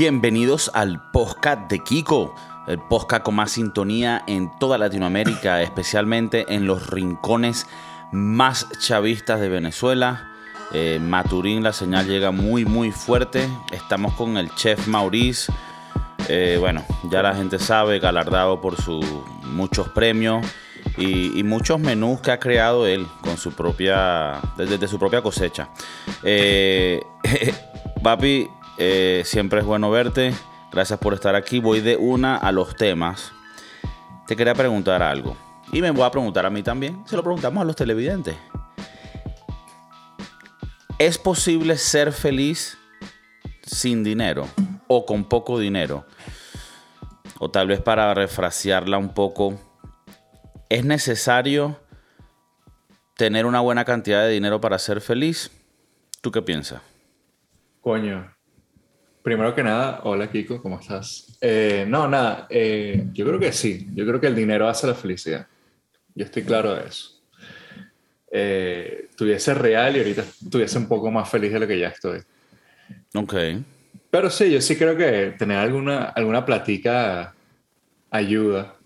Bienvenidos al podcast de Kiko, el podcast con más sintonía en toda Latinoamérica, especialmente en los rincones más chavistas de Venezuela. Eh, Maturín, la señal llega muy, muy fuerte. Estamos con el chef Maurice. Eh, bueno, ya la gente sabe, galardado por sus muchos premios y, muchos menús que ha creado él con su propia, desde, su propia cosecha. Eh, papi, eh, siempre es bueno verte. Gracias por estar aquí. Voy de una a los temas. Te quería preguntar algo. Y me voy a preguntar a mí también. Se lo preguntamos a los televidentes. ¿Es posible ser feliz sin dinero o con poco dinero? O tal vez para refrasearla un poco, ¿es necesario tener una buena cantidad de dinero para ser feliz? ¿Tú qué piensas? Coño, primero que nada, hola Kiko, ¿cómo estás? Eh, no, nada, eh, yo creo que sí, yo creo que el dinero hace la felicidad. Yo estoy claro de eso. Eh, tuviese real y ahorita estuviese un poco más feliz de lo que ya estoy. Ok. Pero sí, yo sí creo que tener alguna, alguna platica ayuda.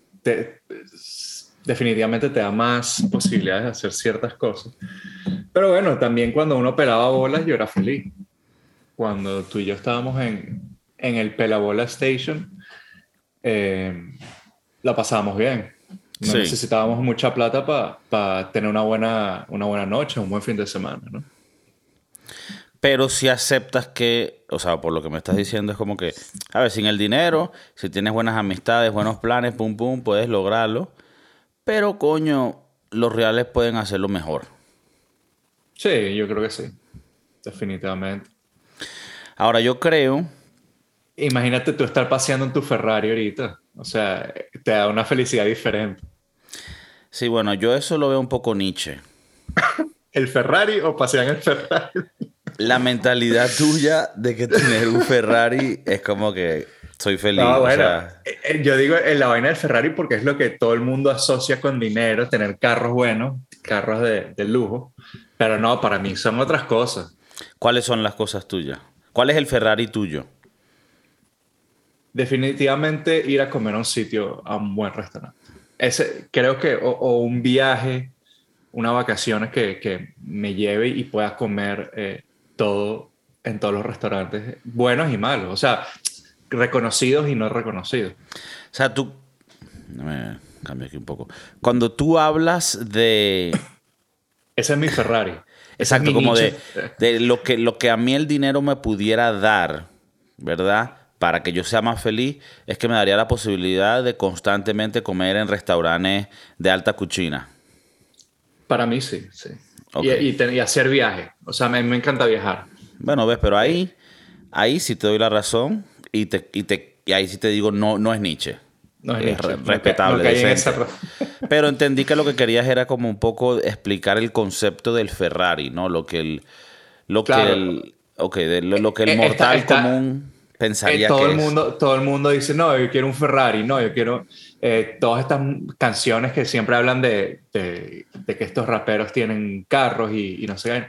definitivamente te da más posibilidades de hacer ciertas cosas. Pero bueno, también cuando uno pelaba bolas, yo era feliz cuando tú y yo estábamos en, en el Pelabola Station, eh, la pasábamos bien. No necesitábamos mucha plata para tener una buena, una buena noche, un buen fin de semana, ¿no? Pero si aceptas que, o sea, por lo que me estás diciendo, es como que, a ver, sin el dinero, si tienes buenas amistades, buenos planes, pum, pum, puedes lograrlo. Pero, coño, los reales pueden hacerlo mejor. Sí, yo creo que sí. Definitivamente. Ahora yo creo... Imagínate tú estar paseando en tu Ferrari ahorita. O sea, te da una felicidad diferente. Sí, bueno, yo eso lo veo un poco Nietzsche. ¿El Ferrari o pasear en el Ferrari? La mentalidad tuya de que tener un Ferrari es como que soy feliz. No, bueno, eh, eh, yo digo en la vaina del Ferrari porque es lo que todo el mundo asocia con dinero, tener carros buenos, carros de, de lujo. Pero no, para mí son otras cosas. ¿Cuáles son las cosas tuyas? ¿Cuál es el Ferrari tuyo? Definitivamente ir a comer a un sitio, a un buen restaurante. Ese, creo que, o, un viaje, una vacaciones que, que, me lleve y pueda comer eh, todo en todos los restaurantes, buenos y malos, o sea, reconocidos y no reconocidos. O sea, tú, me cambio aquí un poco. Cuando tú hablas de... Ese es mi Ferrari. Exacto, como de, de, lo, que, lo que a mí el dinero me pudiera dar, ¿verdad? Para que yo sea más feliz, es que me daría la posibilidad de constantemente comer en restaurantes de alta cuchina. Para mí sí, sí. Y, y, hacer viaje. O sea, me, me, encanta viajar. Bueno, ves, pero ahí, ahí sí te doy la razón y, te, y, te, y ahí sí te digo, no, no es Nietzsche. No es, respetable. Pero entendí que lo que querías era como un poco explicar el concepto del Ferrari, ¿no? Lo que el, lo que el, okay, lo, que el eh, mortal común pensaría eh, todo que el mundo, Todo el mundo dice, no, yo quiero un Ferrari, no, yo quiero eh, todas estas canciones que siempre hablan de, de, que estos raperos tienen carros y, y no sé qué.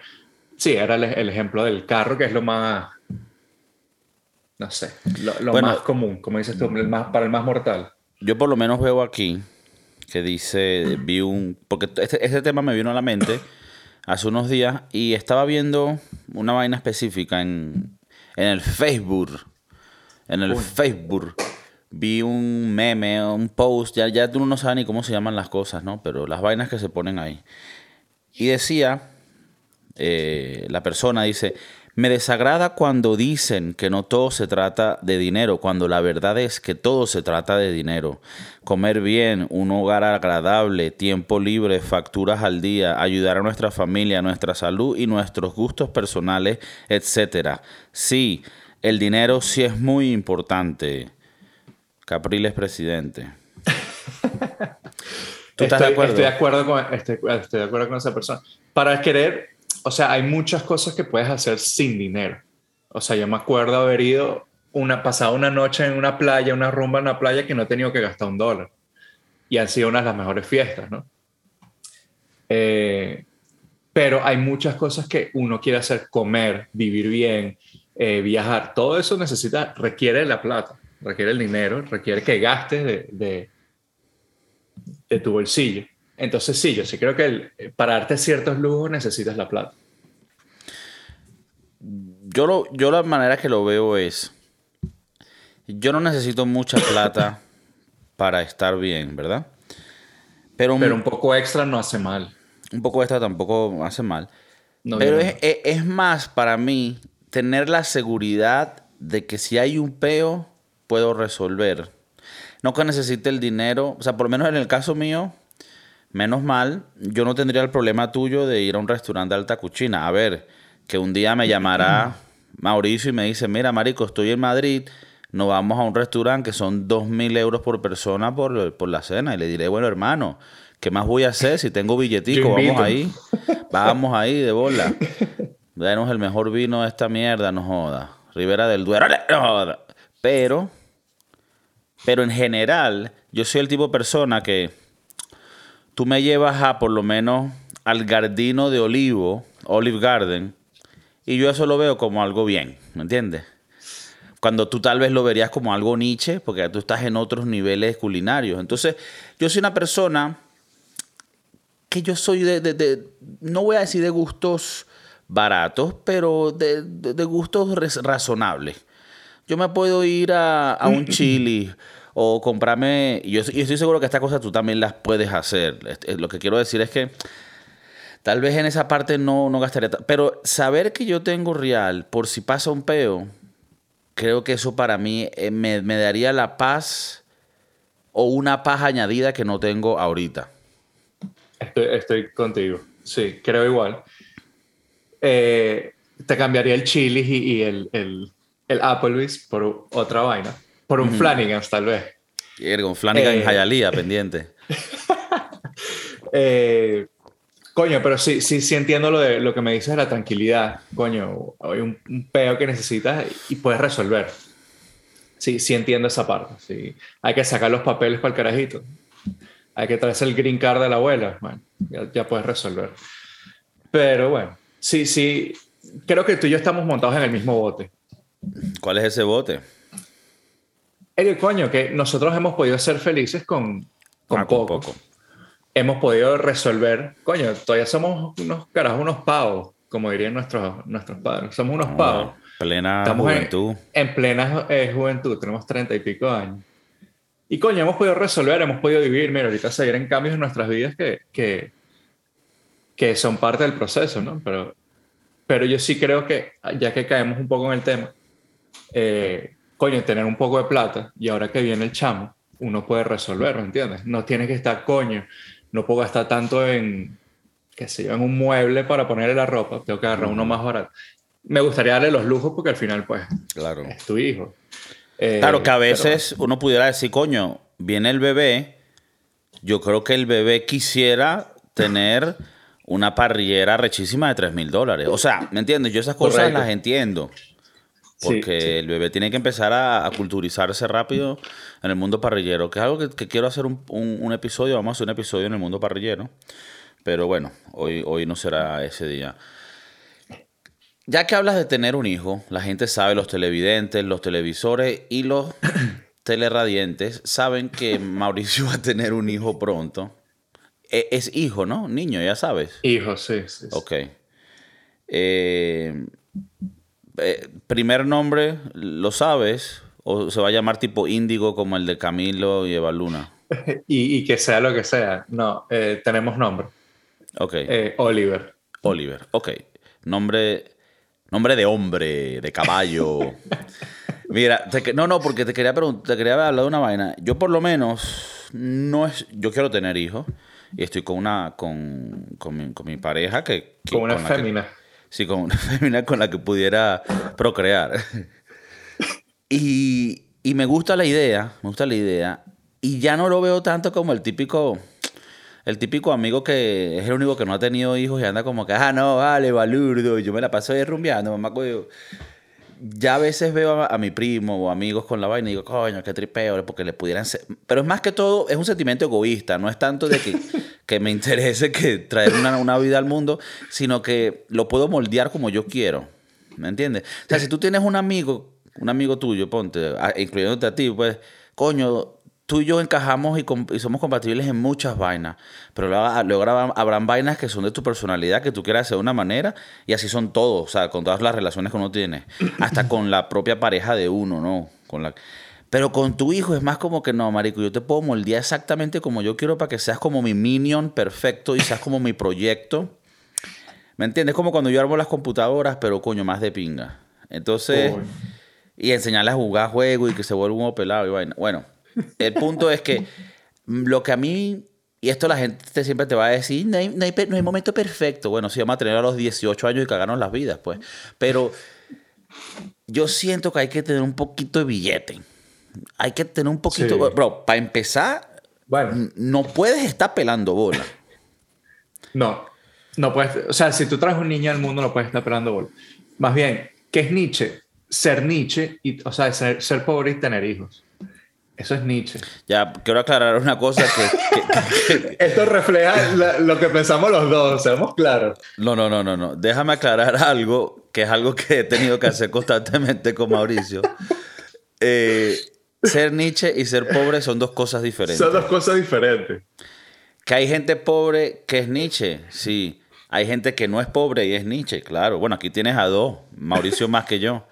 Sí, era el, el, ejemplo del carro, que es lo más, no sé, lo, más común, como dices tú, el más, para el más mortal yo por lo menos veo aquí que dice, vi un, porque este, este, tema me vino a la mente hace unos días y estaba viendo una vaina específica en, en el Facebook. En el Facebook vi un meme, un post, ya, ya tú no sabes ni cómo se llaman las cosas, ¿no? Pero las vainas que se ponen ahí. Y decía, eh, la persona dice, me desagrada cuando dicen que no todo se trata de dinero, cuando la verdad es que todo se trata de dinero. Comer bien, un hogar agradable, tiempo libre, facturas al día, ayudar a nuestra familia, nuestra salud y nuestros gustos personales, etc. Sí, el dinero sí es muy importante. Capriles presidente. ¿Tú estás de acuerdo? Estoy de acuerdo, con, estoy de acuerdo con esa persona. Para querer o sea, hay muchas cosas que puedes hacer sin dinero. O sea, yo me acuerdo haber ido una, pasado una noche en una playa, una rumba en una playa que no he tenido que gastar un dólar. Y han sido unas de las mejores fiestas, ¿no? Eh, pero hay muchas cosas que uno quiere hacer, comer, vivir bien, eh, viajar, todo eso necesita, requiere la plata, requiere el dinero, requiere que gastes de, de, tu bolsillo. Entonces sí, yo sí creo que para darte ciertos lujos necesitas la plata. Yo, lo, yo la manera que lo veo es, yo no necesito mucha plata para estar bien, ¿verdad? Pero un, poco extra no hace mal. Un poco extra tampoco hace mal. Pero es, más para mí tener la seguridad de que si hay un peo, puedo resolver. No que necesite el dinero. O sea, por lo menos en el caso mío, menos mal, yo no tendría el problema tuyo de ir a un restaurante de alta cuchina. A ver, que un día me llamará Mauricio y me dice, mira, Marico, estoy en Madrid nos vamos a un restaurante que son 2.000 euros por persona por, la cena. Y le diré, bueno, hermano, ¿qué más voy a hacer si tengo billetico? Vamos ahí. Vamos ahí de bola. Denos el mejor vino de esta mierda, no joda. Rivera del Duero, no joda. Pero, pero en general, yo soy el tipo de persona que tú me llevas a por lo menos al Gardino de Olivo, Olive Garden, y yo eso lo veo como algo bien, ¿me entiendes? cuando tú tal vez lo verías como algo niche, porque tú estás en otros niveles culinarios. Entonces, yo soy una persona que yo soy de, no voy a decir de gustos baratos, pero de, gustos razonables. Yo me puedo ir a, un chili o comprarme, y yo, estoy seguro que estas cosas tú también las puedes hacer. Lo que quiero decir es que tal vez en esa parte no, no gastaría, pero saber que yo tengo real por si pasa un peo, creo que eso para mí eh, me, daría la paz o una paz añadida que no tengo ahorita. Estoy, contigo, sí, creo igual. Eh, te cambiaría el chili y, el, el, el, Applebee's por otra vaina, por un Flanagan tal vez. un Flanagan en Hialeah pendiente. eh, Coño, pero sí, sí, sí entiendo lo, de, lo que me dices de la tranquilidad. Coño, hay un, un peo que necesitas y puedes resolver. Sí, sí entiendo esa parte. Sí. Hay que sacar los papeles para el carajito. Hay que traerse el green card de la abuela. Bueno, ya, puedes resolver. Pero bueno, sí, sí. Creo que tú y yo estamos montados en el mismo bote. ¿Cuál es ese bote? El coño, que nosotros hemos podido ser felices con, con ah, poco. poco hemos podido resolver, coño, todavía somos unos carajos, unos pavos, como dirían nuestros, nuestros padres. Somos unos pavos. Plena juventud. En, plena eh, juventud, tenemos treinta y pico años. Y coño, hemos podido resolver, hemos podido vivir. Mira, ahorita se vienen cambios en nuestras vidas que, que, que son parte del proceso, ¿no? Pero, pero yo sí creo que, ya que caemos un poco en el tema, eh, coño, tener un poco de plata y ahora que viene el chamo, uno puede resolverlo, ¿entiendes? No tiene que estar, coño, no puedo gastar tanto en, qué sé yo, en un mueble para ponerle la ropa, tengo que agarrar uno más barato. Me gustaría darle los lujos porque al final, pues, claro. es tu hijo. Eh, claro, que a veces uno pudiera decir, coño, viene el bebé, yo creo que el bebé quisiera tener una parrillera rechísima de 3 mil dólares. O sea, ¿me entiendes? Yo esas cosas las entiendo. Porque el bebé tiene que empezar a, culturizarse rápido en el mundo parrillero, que es algo que, quiero hacer un, episodio, vamos a hacer un episodio en el mundo parrillero, pero bueno, hoy, hoy no será ese día. Ya que hablas de tener un hijo, la gente sabe, los televidentes, los televisores y los teleradientes saben que Mauricio va a tener un hijo pronto. E, es, hijo, ¿no? Niño, ya sabes. Hijo, sí. sí, sí. Ok. Eh, eh, primer nombre, ¿lo sabes? ¿O se va a llamar tipo Índigo como el de Camilo y Eva Luna? y, que sea lo que sea. No, eh, tenemos nombre. Ok. Eh, Oliver. Oliver, ok. Nombre, nombre de hombre, de caballo. Mira, no, no, porque te quería preguntar, te quería hablar de una vaina. Yo por lo menos no es, yo quiero tener hijos y estoy con una, con, con, mi, pareja que, con una fémina. Sí, con una fémina con la que pudiera procrear. Y, y me gusta la idea, me gusta la idea. Y ya no lo veo tanto como el típico, el típico amigo que es el único que no ha tenido hijos y anda como que, ah, no, vale, balurdo, yo me la paso derrumbeando, mamá, Ya a veces veo a, mi primo o amigos con la vaina y digo, coño, qué tripeo, porque le pudieran ser... Pero es más que todo, es un sentimiento egoísta, no es tanto de que que me interese que traer una, una, vida al mundo, sino que lo puedo moldear como yo quiero. ¿Me entiendes? O sea, si tú tienes un amigo, un amigo tuyo, ponte, incluyéndote a ti, pues, coño, tú y yo encajamos y, somos compatibles en muchas vainas, pero luego, habrán vainas que son de tu personalidad, que tú quieras hacer de una manera, y así son todos, o sea, con todas las relaciones que uno tiene, hasta con la propia pareja de uno, ¿no? Con la... Pero con tu hijo es más como que no, marico, yo te puedo moldear exactamente como yo quiero para que seas como mi minion perfecto y seas como mi proyecto. ¿Me entiendes? Como cuando yo armo las computadoras, pero coño, más de pinga. Entonces, y enseñarle a jugar juego y que se vuelva un pelado y vaina. Bueno, el punto es que lo que a mí, y esto la gente siempre te va a decir, no hay, no hay, momento perfecto. Bueno, sí, vamos a tener a los 18 años y cagarnos las vidas, pues. Pero yo siento que hay que tener un poquito de billete. Hay que tener un poquito. Bro, para empezar, bueno. no puedes estar pelando bola. No, no puedes. O sea, si tú traes un niño al mundo, no puedes estar pelando bola. Más bien, ¿qué es Nietzsche? Ser Nietzsche, y, o sea, ser, ser pobre y tener hijos. Eso es Nietzsche. Ya, quiero aclarar una cosa que... Esto refleja lo que pensamos los dos, seamos claros. No, no, no, no, no. Déjame aclarar algo, que es algo que he tenido que hacer constantemente con Mauricio. Eh, ser Nietzsche y ser pobre son dos cosas diferentes. Son dos cosas diferentes. Que hay gente pobre que es Nietzsche, sí. Hay gente que no es pobre y es Nietzsche, claro. Bueno, aquí tienes a dos, Mauricio más que yo.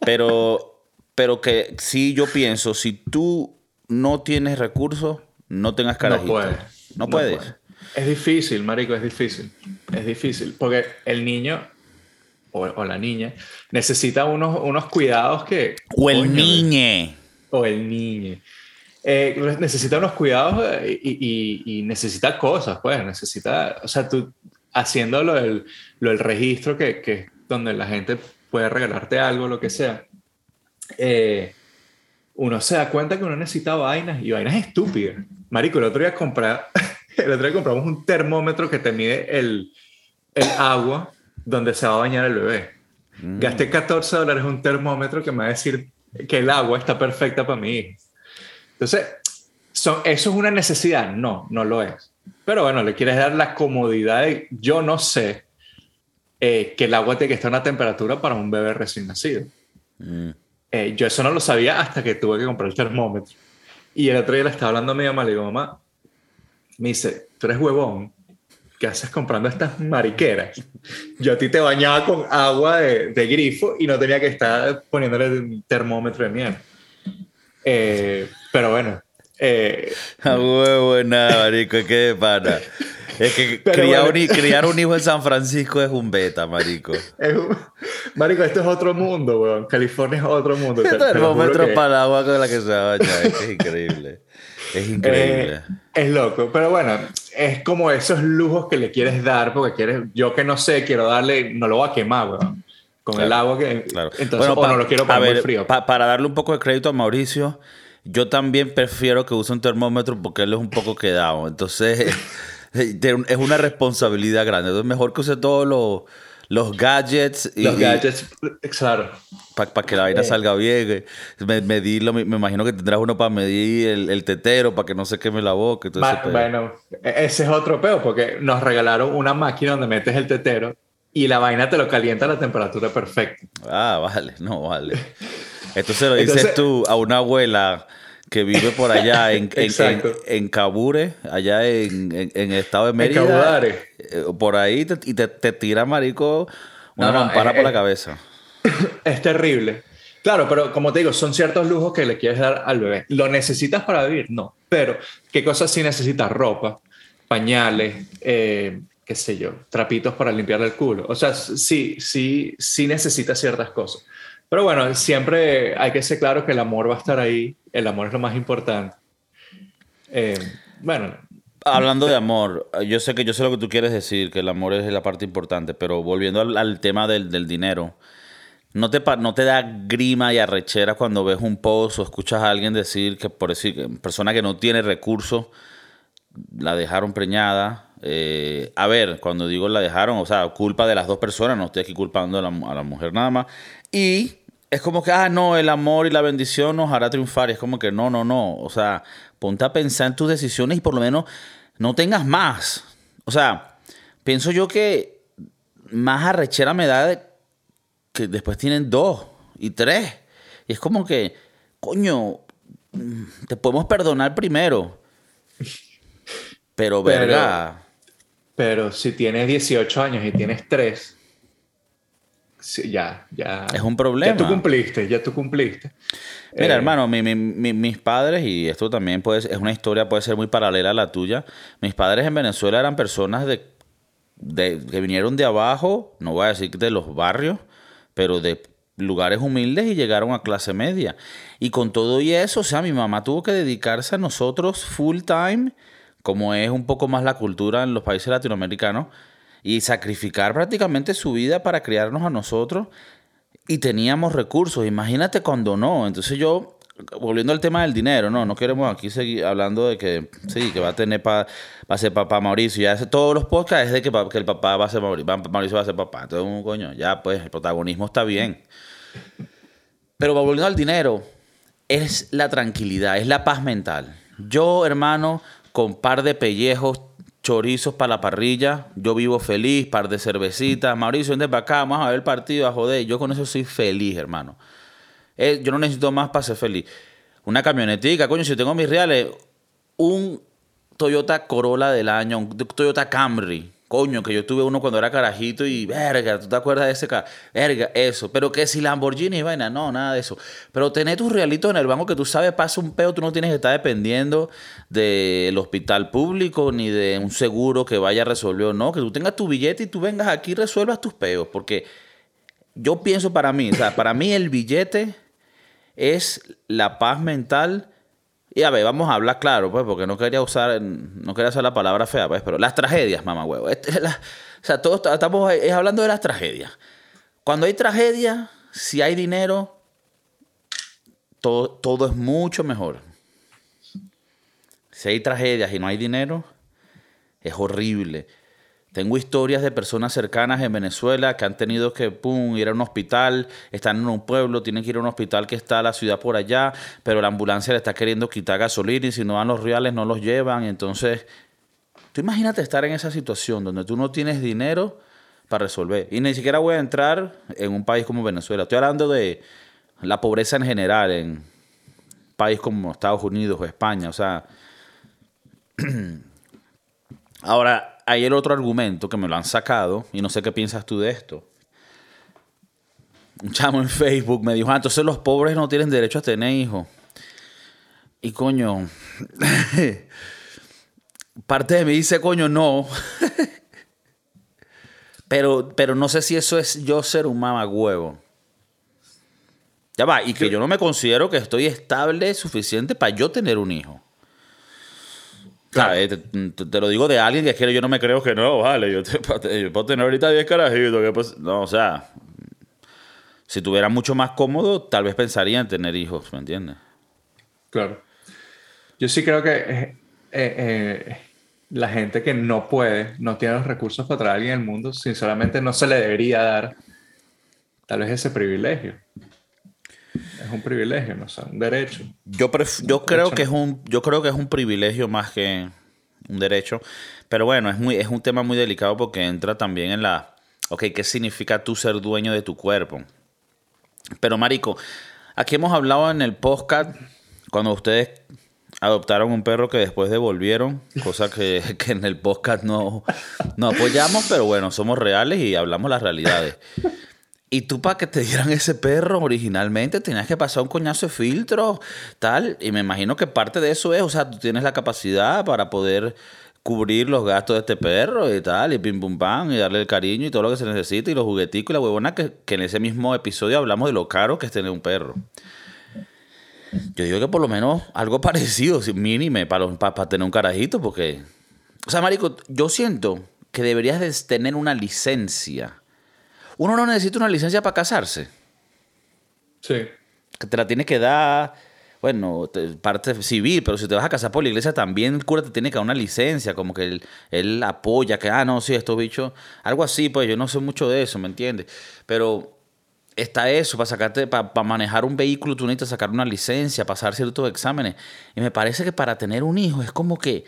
Pero pero que sí yo pienso, si tú no tienes recursos, no tengas carajito. No puedes. No, puedes. Es difícil, marico, es difícil. Es difícil. Porque el niño o, la niña necesita unos, unos cuidados que... O el niñe. O el niñe. Eh, necesita unos cuidados eh, y, necesita cosas, pues. Necesita... O sea, tú haciendo lo del, registro que, que es donde la gente puede regalarte algo, lo que sea eh, uno se da cuenta que uno necesita vainas y vainas estúpidas. Marico, el otro día, comprar, el otro día compramos un termómetro que te mide el, el agua donde se va a bañar el bebé. Mm. Gasté 14 dólares un termómetro que me va a decir que el agua está perfecta para mí. Entonces, son, ¿eso es una necesidad? No, no lo es. Pero bueno, le quieres dar la comodidad de, yo no sé eh, que el agua tiene que estar a una temperatura para un bebé recién nacido. Mm. Eh, yo eso no lo sabía hasta que tuve que comprar el termómetro. Y el otro día le estaba hablando a mi mamá, le digo, mamá, me dice, tú eres huevón, ¿qué haces comprando estas mariqueras? Yo a ti te bañaba con agua de, grifo y no tenía que estar poniéndole un termómetro de mierda. Eh, pero bueno. Eh, a huevo, nada, marico, qué pana. Es que criar, un, hijo en San Francisco es un beta, marico. Marico, esto es otro mundo, weón. California es otro mundo. Termómetro para el agua con la que se va Es increíble. Es increíble. Eh, es loco. Pero bueno, es como esos lujos que le quieres dar porque quieres... Yo que no sé, quiero darle... No lo voy a quemar, weón. Con el agua que... Claro. Entonces, bueno, no lo quiero poner muy frío. para darle un poco de crédito a Mauricio... Yo también prefiero que use un termómetro porque él es un poco quedado. Entonces, es una responsabilidad grande. Entonces, mejor que use todos los, los gadgets. Y, los gadgets, claro. Para que la vaina eh. salga bien. Medirlo, me, imagino que tendrás uno para medir el, tetero, para que no se queme la boca. bueno, e, ese es otro peo, porque nos regalaron una máquina donde metes el tetero y la vaina te lo calienta a la temperatura perfecta. Ah, vale, no, vale. Entonces lo dices tú a una abuela que vive por allá en, en, en, Cabure, allá en, el estado de Mérida. Eh, por ahí y te, te, tira, marico, una mampara por la cabeza. Es terrible. Claro, pero como te digo, son ciertos lujos que le quieres dar al bebé. ¿Lo necesitas para vivir? No. Pero, ¿qué cosas sí necesitas? Ropa, pañales, eh, qué sé yo, trapitos para limpiarle el culo. O sea, sí, sí, sí necesitas ciertas cosas. Pero bueno, siempre hay que ser claro que el amor va a estar ahí, el amor es lo más importante. Eh, bueno. Hablando de amor, yo sé que yo sé lo que tú quieres decir, que el amor es la parte importante, pero volviendo al, tema del, dinero, ¿no te, ¿no te da grima y arrechera cuando ves un post o escuchas a alguien decir que, por decir, persona que no tiene recursos, la dejaron preñada? Eh, a ver, cuando digo la dejaron, o sea, culpa de las dos personas, no estoy aquí culpando a la, a la mujer nada más. Y es como que, ah, no, el amor y la bendición nos hará triunfar. Y es como que, no, no, no. O sea, ponte a pensar en tus decisiones y por lo menos no tengas más. O sea, pienso yo que más arrechera me da que después tienen dos y tres. Y es como que, coño, te podemos perdonar primero. Pero, verga. Pero si tienes 18 años y tienes tres, ya, ya. Es un problema. Ya tú cumpliste, ya tú cumpliste. Mira, Eh, hermano, mi- mi- mi- mis padres, y esto también puede, es una historia, puede ser muy paralela a la tuya. Mis padres en Venezuela eran personas de, de- que vinieron de abajo, no voy a decir de los barrios, pero de lugares humildes y llegaron a clase media. Y con todo y eso, o sea, mi mamá tuvo que dedicarse a nosotros full time, como es un poco más la cultura en los países latinoamericanos, y sacrificar prácticamente su vida para criarnos a nosotros y teníamos recursos. Imagínate cuando no. Entonces yo, volviendo al tema del dinero, no, no queremos aquí seguir hablando de que sí, que va a tener pa- va a ser papá Mauricio. Ya todos los podcasts es de que, que el papá va a ser Mauricio, Mauricio va a ser papá. Entonces, un coño, ya pues el protagonismo está bien. Pero volviendo al dinero, es la tranquilidad, es la paz mental. Yo, hermano, con par de pellejos, chorizos para la parrilla, yo vivo feliz, par de cervecitas. Mauricio, vente para acá, vamos a ver el partido, a joder. Yo con eso soy feliz, hermano. Eh, yo no necesito más para ser feliz. Una camionetica, coño, si tengo mis reales, un Toyota Corolla del año, un Toyota Camry. Coño, que yo tuve uno cuando era carajito y verga, ¿tú te acuerdas de ese carro? Verga, eso. Pero que si Lamborghini y vaina, no, nada de eso. Pero tener tus realitos en el banco que tú sabes, pasa un peo, tú no tienes que estar dependiendo del hospital público ni de un seguro que vaya a resolver no. Que tú tengas tu billete y tú vengas aquí y resuelvas tus peos. Porque yo pienso para mí, o sea, para mí el billete es la paz mental. Y a ver, vamos a hablar claro, pues, porque no quería usar, no quería usar la palabra fea, pues, pero las tragedias, mamá huevo. Este o sea, todos estamos es hablando de las tragedias. Cuando hay tragedia, si hay dinero, todo, todo es mucho mejor. Si hay tragedias y no hay dinero, es horrible. Tengo historias de personas cercanas en Venezuela que han tenido que pum, ir a un hospital, están en un pueblo, tienen que ir a un hospital que está a la ciudad por allá, pero la ambulancia le está queriendo quitar gasolina y si no dan los reales no los llevan. Entonces, tú imagínate estar en esa situación donde tú no tienes dinero para resolver. Y ni siquiera voy a entrar en un país como Venezuela. Estoy hablando de la pobreza en general en un país como Estados Unidos o España. O sea, Ahora, hay el otro argumento que me lo han sacado y no sé qué piensas tú de esto. Un chamo en Facebook me dijo, ah, entonces los pobres no tienen derecho a tener hijos. Y coño, parte de mí dice, coño, no. pero, pero no sé si eso es yo ser un mamagüevo. Ya va, y que yo no me considero que estoy estable suficiente para yo tener un hijo. Claro, eh, te, lo digo de alguien que es que yo no me creo que no, vale, yo, puedo tener ahorita 10 carajitos, pues, no, o sea, si tuviera mucho más cómodo, tal vez pensaría en tener hijos, ¿me entiendes? Claro. Yo sí creo que eh, eh, la gente que no puede, no tiene los recursos para traer a alguien al mundo, sinceramente no se le debería dar tal vez ese privilegio. Es un privilegio, no sé, un derecho. Yo, pref- yo creo que es un yo creo que es un privilegio más que un derecho, pero bueno, es muy es un tema muy delicado porque entra también en la ok, ¿qué significa tú ser dueño de tu cuerpo? Pero marico, aquí hemos hablado en el podcast cuando ustedes adoptaron un perro que después devolvieron, cosa que, que en el podcast no, no apoyamos, pero bueno, somos reales y hablamos las realidades. Y tú para que te dieran ese perro originalmente tenías que pasar un coñazo de filtro, tal. Y me imagino que parte de eso es, o sea, tú tienes la capacidad para poder cubrir los gastos de este perro y tal, y pim pum pam, y darle el cariño y todo lo que se necesita, y los jugueticos y la huevona, que, que en ese mismo episodio hablamos de lo caro que es tener un perro. Yo digo que por lo menos algo parecido, mínime, para, para, para tener un carajito, porque... O sea, marico, yo siento que deberías de tener una licencia. Uno no necesita una licencia para casarse. Sí. Que te la tienes que dar, bueno, te- parte civil, pero si te vas a casar por la iglesia también el cura te tiene que dar una licencia, como que él, él apoya, que, ah, no, sí, estos bichos, algo así, pues yo no sé mucho de eso, ¿me entiendes? Pero está eso, para sacarte, para, para manejar un vehículo tú necesitas sacar una licencia, pasar ciertos exámenes. Y me parece que para tener un hijo es como que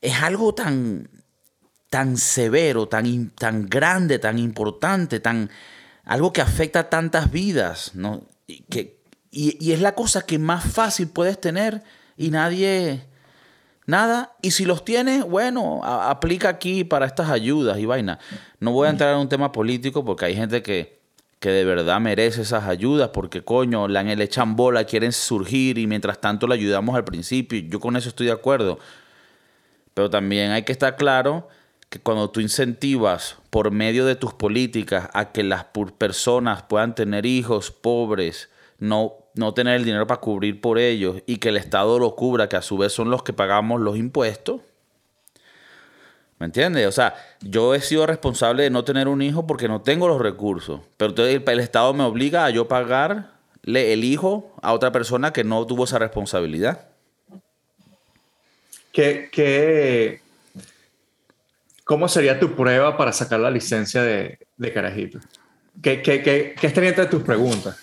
es algo tan, tan severo, tan, tan grande, tan importante, tan... algo que afecta a tantas vidas, ¿no? Y, que, y, es la cosa que más fácil puedes tener y nadie, nada. Y si los tienes, bueno, aplica aquí para estas ayudas y vaina. No voy a entrar en un tema político porque hay gente que, que de verdad merece esas ayudas porque coño, le, le echan bola, quieren surgir y mientras tanto le ayudamos al principio. Yo con eso estoy de acuerdo. Pero también hay que estar claro que cuando tú incentivas por medio de tus políticas a que las personas puedan tener hijos pobres, no, no tener el dinero para cubrir por ellos y que el Estado lo cubra, que a su vez son los que pagamos los impuestos. ¿Me entiendes? O sea, yo he sido responsable de no tener un hijo porque no tengo los recursos, pero entonces el, Estado me obliga a yo pagarle el hijo a otra persona que no tuvo esa responsabilidad. ¿Qué, qué, ¿Cómo sería tu prueba para sacar la licencia de, de carajito? ¿Qué, qué, qué, qué estaría entre tus preguntas?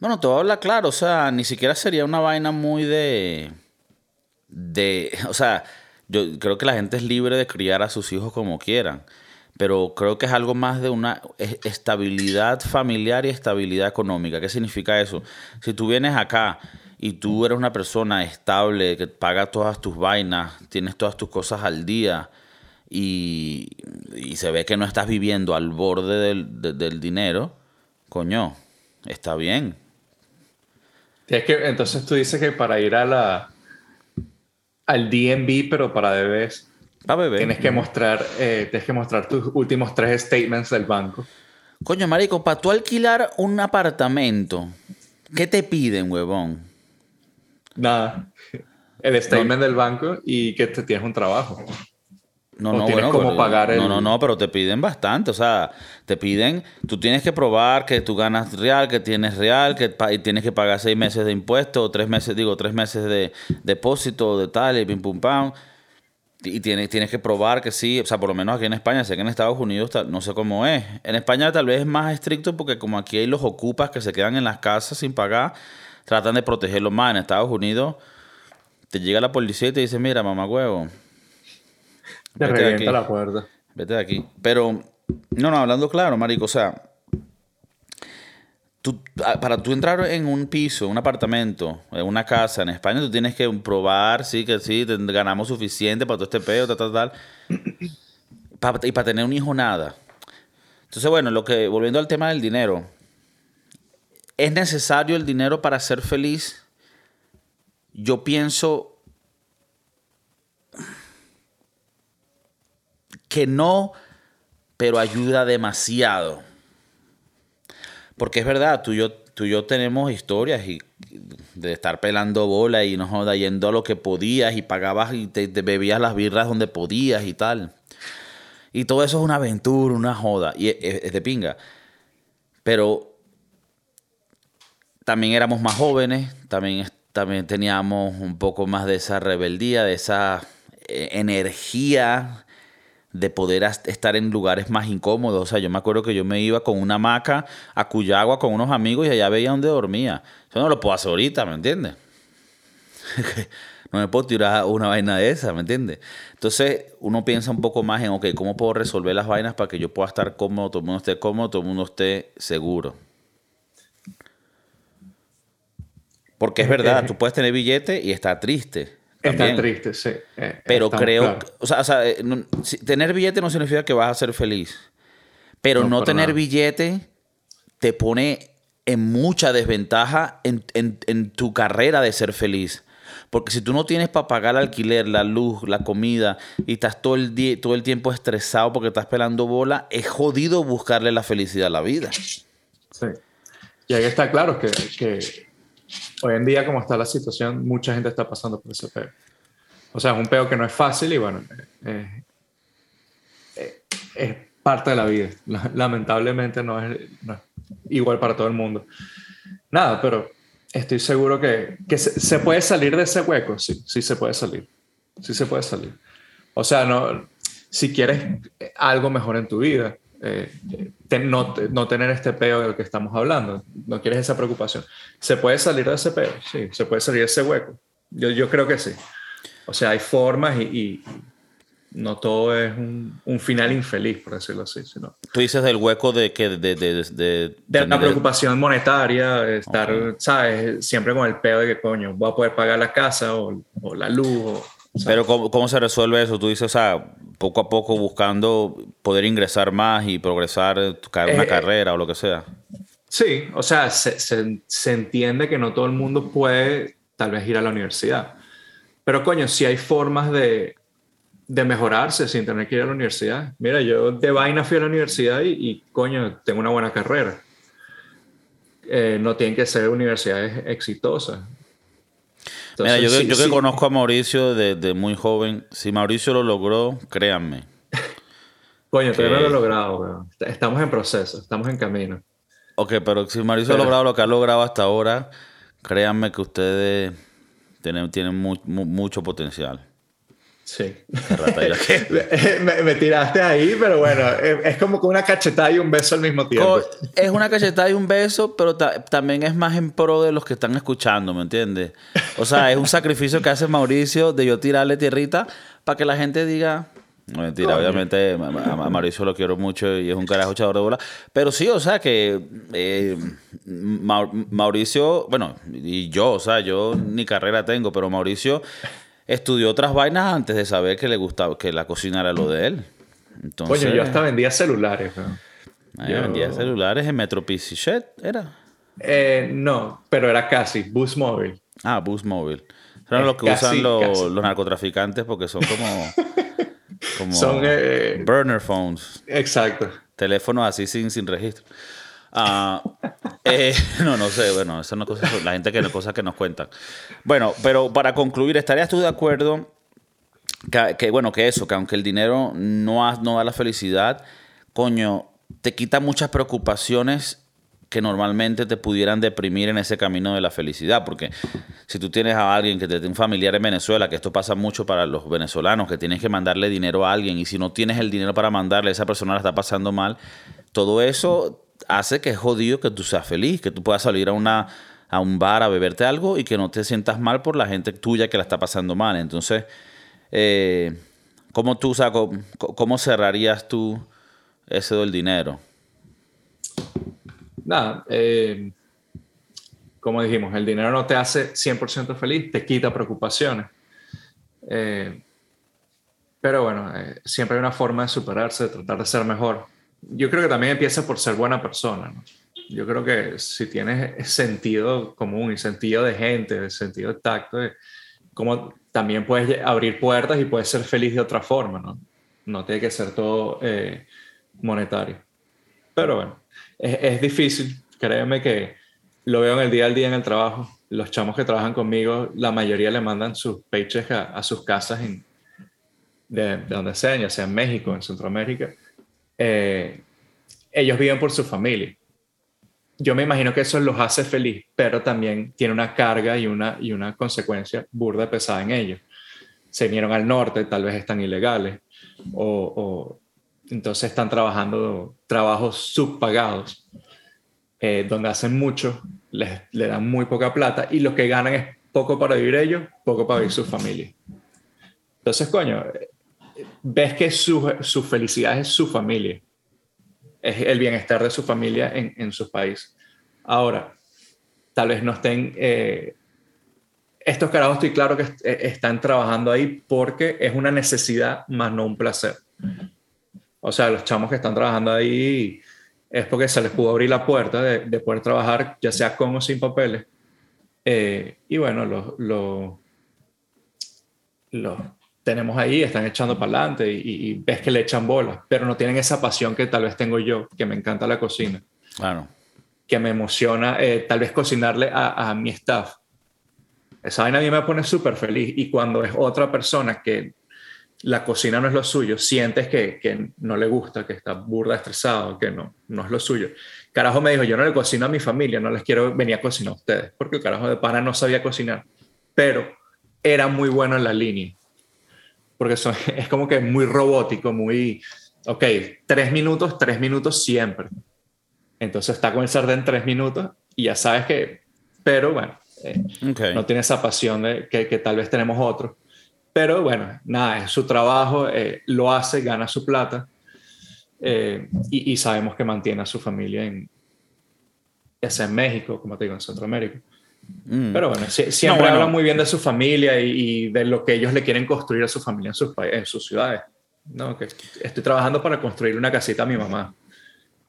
Bueno, te voy a hablar claro, o sea, ni siquiera sería una vaina muy de. de. O sea, yo creo que la gente es libre de criar a sus hijos como quieran, pero creo que es algo más de una estabilidad familiar y estabilidad económica. ¿Qué significa eso? Si tú vienes acá y tú eres una persona estable, que paga todas tus vainas, tienes todas tus cosas al día y, se ve que no estás viviendo al borde del, dinero, coño, está bien. Es que, entonces tú dices que para ir a la al DNB, pero para bebés, tienes que mostrar, eh, tienes que mostrar tus últimos tres statements del banco. Coño, marico, para tú alquilar un apartamento, ¿qué te piden, huevón? Nada. El statement del banco y que te tienes un trabajo. No, no, bueno, pero, pagar no, no, no, pero te piden bastante. O sea, te piden, tú tienes que probar que tú ganas real, que tienes real, que tienes que pagar seis meses de impuestos, o tres meses, digo, tres meses de depósito, de tal, y pim pum pam. Y tienes, tienes que probar que sí, o sea, por lo menos aquí en España, sé que en Estados Unidos no sé cómo es. En España tal vez es más estricto porque como aquí hay los ocupas que se quedan en las casas sin pagar, tratan de protegerlo más. En Estados Unidos te llega la policía y te dice, mira, mamá huevo. Te revienta la puerta. Vete de aquí. Pero, no, no, hablando claro, marico, o sea, tú, para tú entrar en un piso, un apartamento, en una casa en España, tú tienes que probar, sí, que sí, ganamos suficiente para todo este pedo, tal, tal, tal. y para tener un hijo, nada. Entonces, bueno, lo que, volviendo al tema del dinero, ¿Es necesario el dinero para ser feliz? Yo pienso que no, pero ayuda demasiado. Porque es verdad, tú y yo, tú y yo tenemos historias y de estar pelando bola y no joda, yendo a lo que podías y pagabas y te, bebías las birras donde podías y tal. Y todo eso es una aventura, una joda. Y es de pinga. Pero también éramos más jóvenes, también, también teníamos un poco más de esa rebeldía, de esa eh, energía de poder estar en lugares más incómodos. O sea, yo me acuerdo que yo me iba con una hamaca a Cuyagua con unos amigos y allá veía dónde dormía. Eso no lo puedo hacer ahorita, ¿me entiendes? no me puedo tirar una vaina de esa, ¿me entiendes? Entonces uno piensa un poco más en, ok, ¿cómo puedo resolver las vainas para que yo pueda estar cómodo, todo el mundo esté cómodo, todo el mundo esté seguro? Porque es verdad, tú puedes tener billete y estar triste. Está triste, sí. Eh, Pero creo, o sea, eh, tener billete no significa que vas a ser feliz. Pero no, tener billete te pone en mucha desventaja en, tu carrera de ser feliz. Porque si tú no tienes para pagar el alquiler, la luz, la comida y estás todo el, día, todo el tiempo estresado porque estás pelando bola, es jodido buscarle la felicidad a la vida. Sí. Y ahí está claro que, que hoy en día, como está la situación, mucha gente está pasando por ese peo. O sea, es un peo que no es fácil y bueno, eh, eh, es parte de la vida. Lamentablemente no es, igual para todo el mundo. Nada, pero estoy seguro que, que se, puede salir de ese hueco, sí, sí se puede salir. Sí se puede salir. O sea, no, si quieres algo mejor en tu vida, eh, no, no, tener este peo del que estamos hablando. No quieres esa preocupación. ¿Se puede salir de ese peo? Sí, se puede salir de ese hueco. Yo, yo creo que sí. O sea, hay formas y, no todo es un, un, final infeliz, por decirlo así. Sino, Tú dices del hueco de que de, de, de, de la preocupación monetaria, estar, ¿sabes? Siempre con el pedo de que, coño, voy a poder pagar la casa o, o la luz. O, Pero ¿cómo, ¿cómo, se resuelve eso? Tú dices, o sea, poco a poco buscando poder ingresar más y progresar, una eh, carrera o lo que sea. Sí, o sea, se, se, se entiende que no todo el mundo puede tal vez ir a la universidad. Pero coño, si hay formas de, de mejorarse sin tener que ir a la universidad. Mira, yo de vaina fui a la universidad y, coño, tengo una buena carrera. Eh, no tienen que ser universidades exitosas. Mira, yo, yo que conozco a Mauricio desde muy joven, si Mauricio lo logró, créanme. Coño, todavía no lo he logrado, Estamos en proceso, estamos en camino. Ok, pero si Mauricio ha logrado lo que ha logrado hasta ahora, créanme que ustedes tienen, tienen mucho potencial. Sí. me, tiraste ahí, pero bueno, es, como con una cachetada y un beso al mismo tiempo. Es una cachetada y un beso, pero también es más en pro de los que están escuchando, ¿me entiendes? O sea, es un sacrificio que hace Mauricio de yo tirarle tierrita para que la gente diga. No, mentira, obviamente a, Mauricio lo quiero mucho y es un carajo echador de bola. Pero sí, o sea que eh, Mauricio, bueno, y yo, o sea, yo ni carrera tengo, pero Mauricio estudió otras vainas antes de saber que le gustaba, que la cocina era lo de él. Entonces, Coño, yo hasta vendía celulares. Yo vendía celulares en Metro PC ¿era? Eh, no, pero era casi, Boost Mobile. Ah, Boost Mobile. Son los que usan los, narcotraficantes porque son como... como son... Eh, burner phones. Exacto. Teléfonos así sin, sin registro. Ah, eh, no, no sé, bueno, eso no es la gente que cosas que nos cuentan. Bueno, pero para concluir, ¿estarías tú de acuerdo que, bueno, que eso, que aunque el dinero no, no da la felicidad, coño, te quita muchas preocupaciones que normalmente te pudieran deprimir en ese camino de la felicidad, porque si tú tienes a alguien que te tiene un familiar en Venezuela, que esto pasa mucho para los venezolanos, que tienes que mandarle dinero a alguien y si no tienes el dinero para mandarle, esa persona la está pasando mal, todo eso hace que es jodido que tú seas feliz, que tú puedas salir a, una, a un bar a beberte algo y que no te sientas mal por la gente tuya que la está pasando mal. Entonces, eh, ¿cómo tú, cómo cerrarías tú ese del dinero? Nada, eh, como dijimos, el dinero no te hace 100% feliz, te quita preocupaciones. Eh, pero bueno, siempre hay una forma de superarse, de tratar de ser mejor yo creo que también empieza por ser buena persona. Yo creo que si tienes sentido común y sentido de gente, sentido de tacto, como también puedes abrir puertas y puedes ser feliz de otra forma, ¿no? No tiene que ser todo eh, monetario. Pero bueno, es, difícil. Créeme que lo veo en el día al día en el trabajo. Los chamos que trabajan conmigo, la mayoría le mandan sus paychecks a, sus casas en, de, de donde sea, ya sea en México, en Centroamérica eh, ellos viven por su familia. Yo me imagino que eso los hace feliz, pero también tiene una carga y una, y una consecuencia burda pesada en ellos. Se vinieron al norte, tal vez están ilegales, o, entonces están trabajando trabajos subpagados, eh, donde hacen mucho, les, le dan muy poca plata y lo que ganan es poco para vivir ellos, poco para vivir su familia. Entonces, coño, ves que su, su, felicidad es su familia, es el bienestar de su familia en, en su país. Ahora, tal vez no estén... Eh, estos carajos estoy claro que eh, están trabajando ahí porque es una necesidad más no un placer. O sea, los chamos que están trabajando ahí es porque se les pudo abrir la puerta de, de poder trabajar ya sea con o sin papeles. Eh, y bueno, los, los, los tenemos ahí, están echando para adelante y, ves que le echan bolas, pero no tienen esa pasión que tal vez tengo yo, que me encanta la cocina. Claro. Que me emociona eh, tal vez cocinarle a, a, mi staff. Esa vaina a mí me pone súper feliz y cuando es otra persona que la cocina no es lo suyo, sientes que, que, no le gusta, que está burda, estresado, que no, no es lo suyo. Carajo me dijo, yo no le cocino a mi familia, no les quiero venir a cocinar a ustedes, porque el carajo de pana no sabía cocinar, pero era muy bueno en la línea porque es como que muy robótico, muy, ok, tres minutos, tres minutos siempre. Entonces está con el sartén tres minutos y ya sabes que, pero bueno, eh, no tiene esa pasión de, que, que, tal vez tenemos otros. Pero bueno, nada, es su trabajo, eh, lo hace, gana su plata eh, y, sabemos que mantiene a su familia en, ya en México, como te digo, en Centroamérica. Mm. Pero bueno, siempre habla muy bien de su familia y, de lo que ellos le quieren construir a su familia en sus, en sus ciudades. No, que estoy trabajando para construir una casita a mi mamá.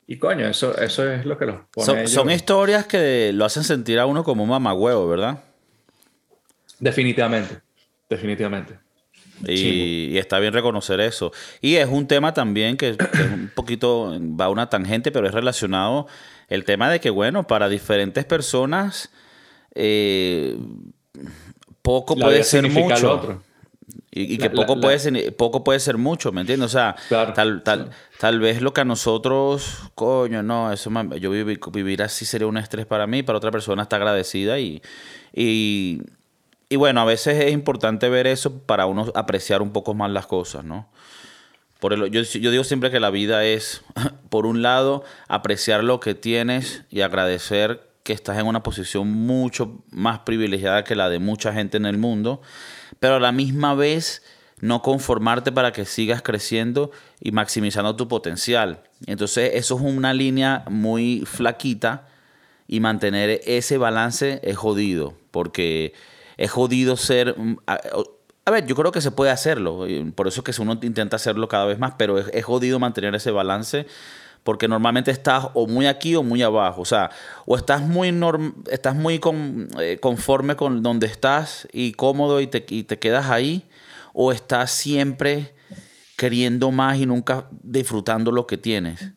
Y coño, eso, eso es lo que los pone. Son, historias que lo hacen sentir a uno como un mamagüevo, ¿verdad? Definitivamente, definitivamente. Y, está bien reconocer eso. Y es un tema también que, es un poquito, va a una tangente, pero es relacionado el tema de que, bueno, para diferentes personas, eh, poco puede ser mucho. Otro. Y, que poco, puede ser, poco puede ser mucho, ¿me entiendes? O sea, tal, tal, tal vez lo que a nosotros, coño, no, eso yo vivir, vivir así sería un estrés para mí, para otra persona está agradecida y, y, y bueno, a veces es importante ver eso para uno apreciar un poco más las cosas, ¿no? Por el, yo, yo digo siempre que la vida es, por un lado, apreciar lo que tienes y agradecer que estás en una posición mucho más privilegiada que la de mucha gente en el mundo pero a la misma vez no conformarte para que sigas creciendo y maximizando tu potencial. Entonces eso es una línea muy flaquita y mantener ese balance es jodido, porque es jodido ser... Mm, a, ver, yo creo que se puede hacerlo, por eso es que uno intenta hacerlo cada vez más, pero es, jodido mantener ese balance porque normalmente estás o muy aquí o muy abajo. O sea, o estás muy, estás muy eh, conforme con donde estás y cómodo y te, te quedas ahí, o estás siempre queriendo más y nunca disfrutando lo que tienes.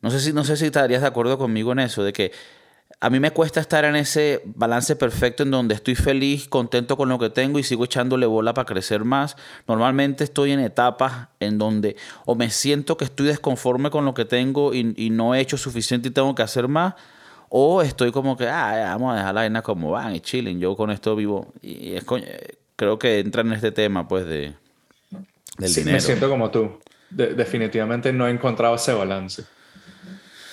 No sé si, no sé si estarías de acuerdo conmigo en eso, de que a mí me cuesta estar en ese balance perfecto en donde estoy feliz, contento con lo que tengo y sigo echándole bola para crecer más. Normalmente estoy en etapas en donde o me siento que estoy desconforme con lo que tengo y, no he hecho suficiente y tengo que hacer más, o estoy como que, ah, vamos a dejar la vaina como van y chilling, yo con esto vivo. Y es, creo que entra en este tema, pues, de, del dinero. Me siento como tú. definitivamente no he encontrado ese balance.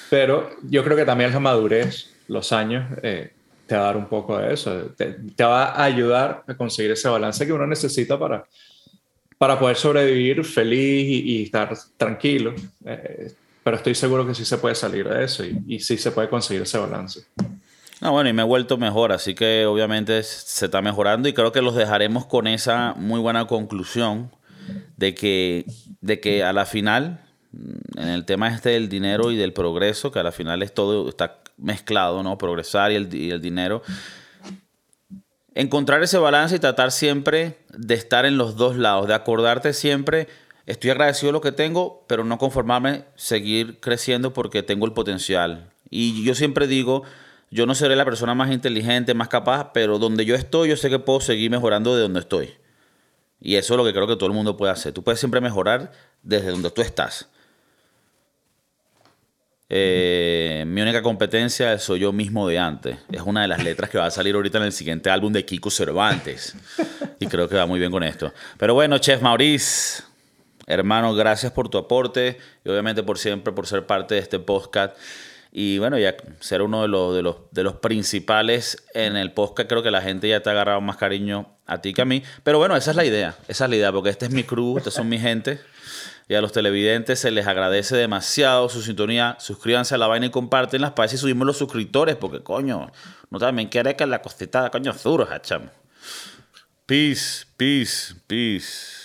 Pero yo creo que también la madurez los años eh, te va a dar un poco de eso, te, va a ayudar a conseguir ese balance que uno necesita para, para poder sobrevivir feliz y, estar tranquilo. Eh, pero estoy seguro que sí se puede salir de eso y, y sí se puede conseguir ese balance. No, bueno, y me he vuelto mejor, así que obviamente se está mejorando y creo que los dejaremos con esa muy buena conclusión de que, de que a la final, en el tema este del dinero y del progreso, que a la final es todo, está mezclado, ¿no? Progresar y el, dinero. Encontrar ese balance y tratar siempre de estar en los dos lados, de acordarte siempre, estoy agradecido de lo que tengo, pero no conformarme, seguir creciendo porque tengo el potencial. Y yo siempre digo, yo no seré la persona más inteligente, más capaz, pero donde yo estoy, yo sé que puedo seguir mejorando de donde estoy. Y eso es lo que creo que todo el mundo puede hacer. Tú puedes siempre mejorar desde donde tú estás. Eh, mi única competencia soy yo mismo de antes. Es una de las letras que va a salir ahorita en el siguiente álbum de Kiko Cervantes. Y creo que va muy bien con esto. Pero bueno, Chef Maurice, hermano, gracias por tu aporte y obviamente por siempre, por ser parte de este podcast. Y bueno, ya ser uno de los, de los, de los principales en el podcast, creo que la gente ya te ha agarrado más cariño a ti que a mí. Pero bueno, esa es la idea. Esa es la idea, porque este es mi crew, estos son mi gente. Y a los televidentes se les agradece demasiado su sintonía. Suscríbanse a la vaina y compartenlas para si subimos los suscriptores, porque coño, no también quiere que la cosita, coño, zurra, chamo. Peace, peace, peace.